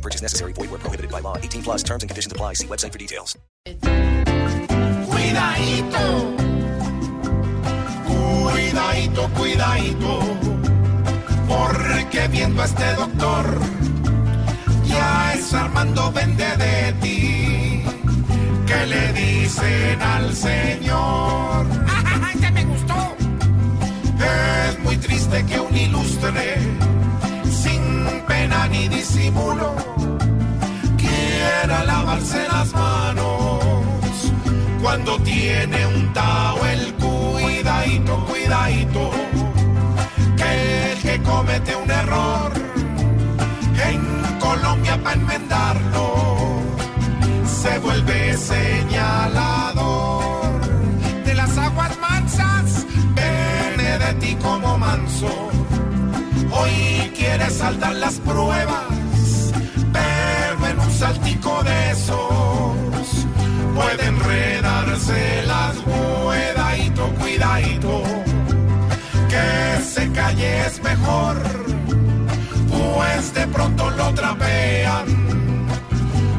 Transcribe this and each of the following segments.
Purchase necessary. Void where prohibited by law. 18 plus terms and conditions apply. See website for details. Cuidadito, cuidadito, cuidadito, porque viendo a este doctor, ya es Armando vende de ti. ¿Qué le dicen al señor? Tiene un tao el cuidadito, cuidadito, que el que comete un error en Colombia para enmendarlo se vuelve señalador. De las aguas mansas, Benedetti como manso, hoy quiere saltar las pruebas, pero en un saltico de esos que se calle es mejor, pues de pronto lo trapean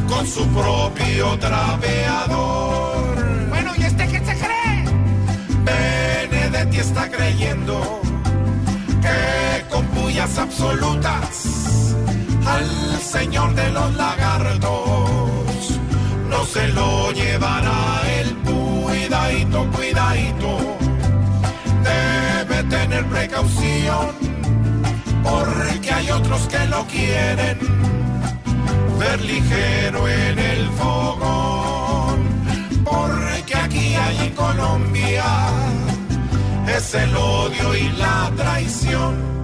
con su propio trapeador. Bueno, ¿y este qué se cree? Benedetti está creyendo que con pullas absolutas al señor de los lagartos tener precaución, porque hay otros que lo quieren ver ligero en el fogón. Porque aquí hay en Colombia es el odio y la traición.